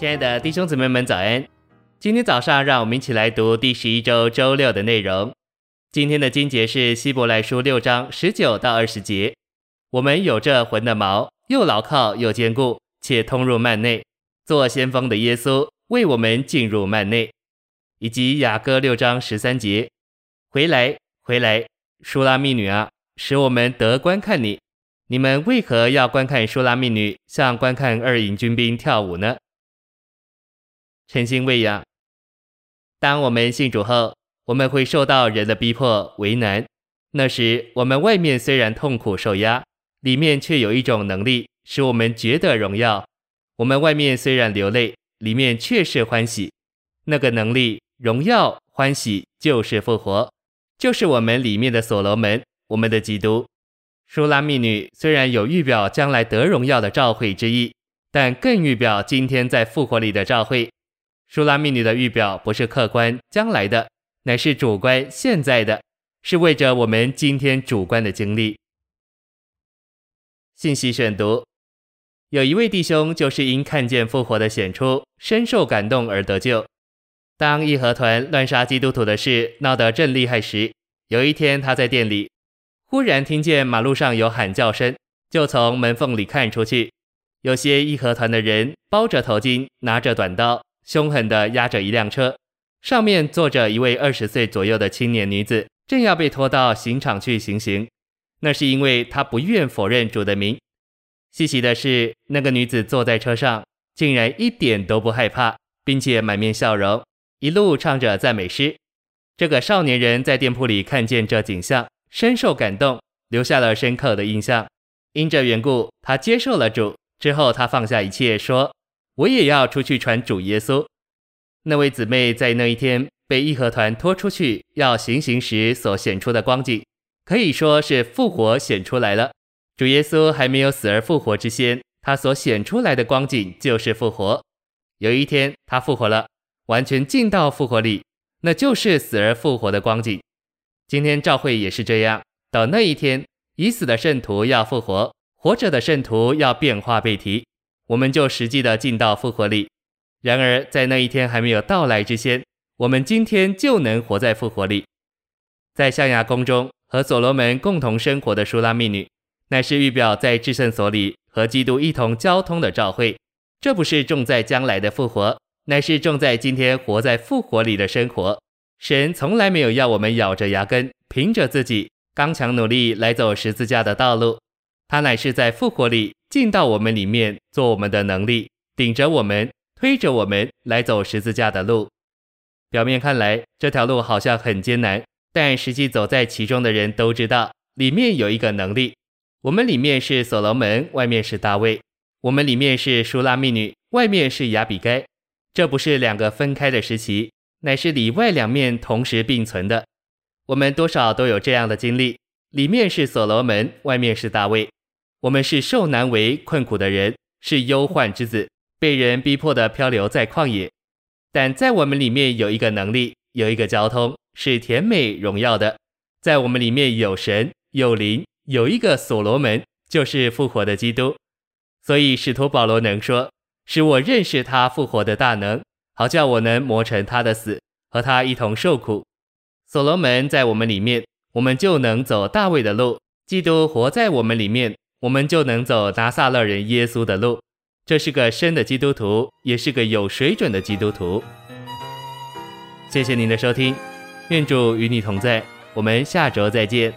亲爱的弟兄姊妹们，早安！今天早上，让我们一起来读第十一周周六的内容。今天的经节是希伯来书六章十九到二十节。我们有这魂的毛，又牢靠又坚固，且通入幔内，做先锋的耶稣为我们进入幔内。以及雅歌六章十三节，回来，回来，舒拉密女啊，使我们得观看你。你们为何要观看舒拉密女，像观看二营军兵跳舞呢？诚心喂养。当我们信主后，我们会受到人的逼迫为难。那时，我们外面虽然痛苦受压，里面却有一种能力，使我们觉得荣耀。我们外面虽然流泪，里面却是欢喜。那个能力、荣耀、欢喜，就是复活，就是我们里面的所罗门，我们的基督。舒拉密女虽然有预表将来得荣耀的召会之意，但更预表今天在复活里的召会。舒拉密女的预表不是客观将来的，乃是主观现在的，是为着我们今天主观的经历。信息选读：有一位弟兄，就是因看见复活的显出，深受感动而得救。当义和团乱杀基督徒的事闹得正厉害时，有一天他在店里，忽然听见马路上有喊叫声，就从门缝里看出去，有些义和团的人包着头巾，拿着短刀。凶狠地压着一辆车，上面坐着一位二十岁左右的青年女子，正要被拖到刑场去行刑。那是因为她不愿否认主的名。稀奇的是，那个女子坐在车上，竟然一点都不害怕，并且满面笑容，一路唱着赞美诗。这个少年人在店铺里看见这景象，深受感动，留下了深刻的印象。因这缘故，他接受了主。之后，他放下一切，说。我也要出去传主耶稣。那位姊妹在那一天被义和团拖出去要行刑时所显出的光景，可以说是复活显出来了。主耶稣还没有死而复活之先，他所显出来的光景就是复活。有一天他复活了，完全进到复活里，那就是死而复活的光景。今天教会也是这样，到那一天，已死的圣徒要复活，活着的圣徒要变化被提。我们就实际的进到复活里。然而，在那一天还没有到来之前，我们今天就能活在复活里。在象牙宫中和所罗门共同生活的舒拉密女，乃是预表在至圣所里和基督一同交通的召会。这不是重在将来的复活，乃是重在今天活在复活里的生活。神从来没有要我们咬着牙根，凭着自己刚强努力来走十字架的道路。他乃是在复活里。进到我们里面，做我们的能力，顶着我们，推着我们来走十字架的路。表面看来，这条路好像很艰难，但实际走在其中的人都知道，里面有一个能力。我们里面是所罗门，外面是大卫；我们里面是舒拉密女，外面是亚比该。这不是两个分开的时期，乃是里外两面同时并存的。我们多少都有这样的经历：里面是所罗门，外面是大卫。我们是受难为困苦的人，是忧患之子，被人逼迫的漂流在旷野。但在我们里面有一个能力，有一个交通，是甜美荣耀的。在我们里面有神，有灵，有一个所罗门，就是复活的基督。所以使徒保罗能说：“使我认识他复活的大能，好叫我能磨成他的死，和他一同受苦。”所罗门在我们里面，我们就能走大卫的路。基督活在我们里面。我们就能走拿撒勒人耶稣的路，这是个深的基督徒，也是个有水准的基督徒。谢谢您的收听，愿主与你同在，我们下周再见。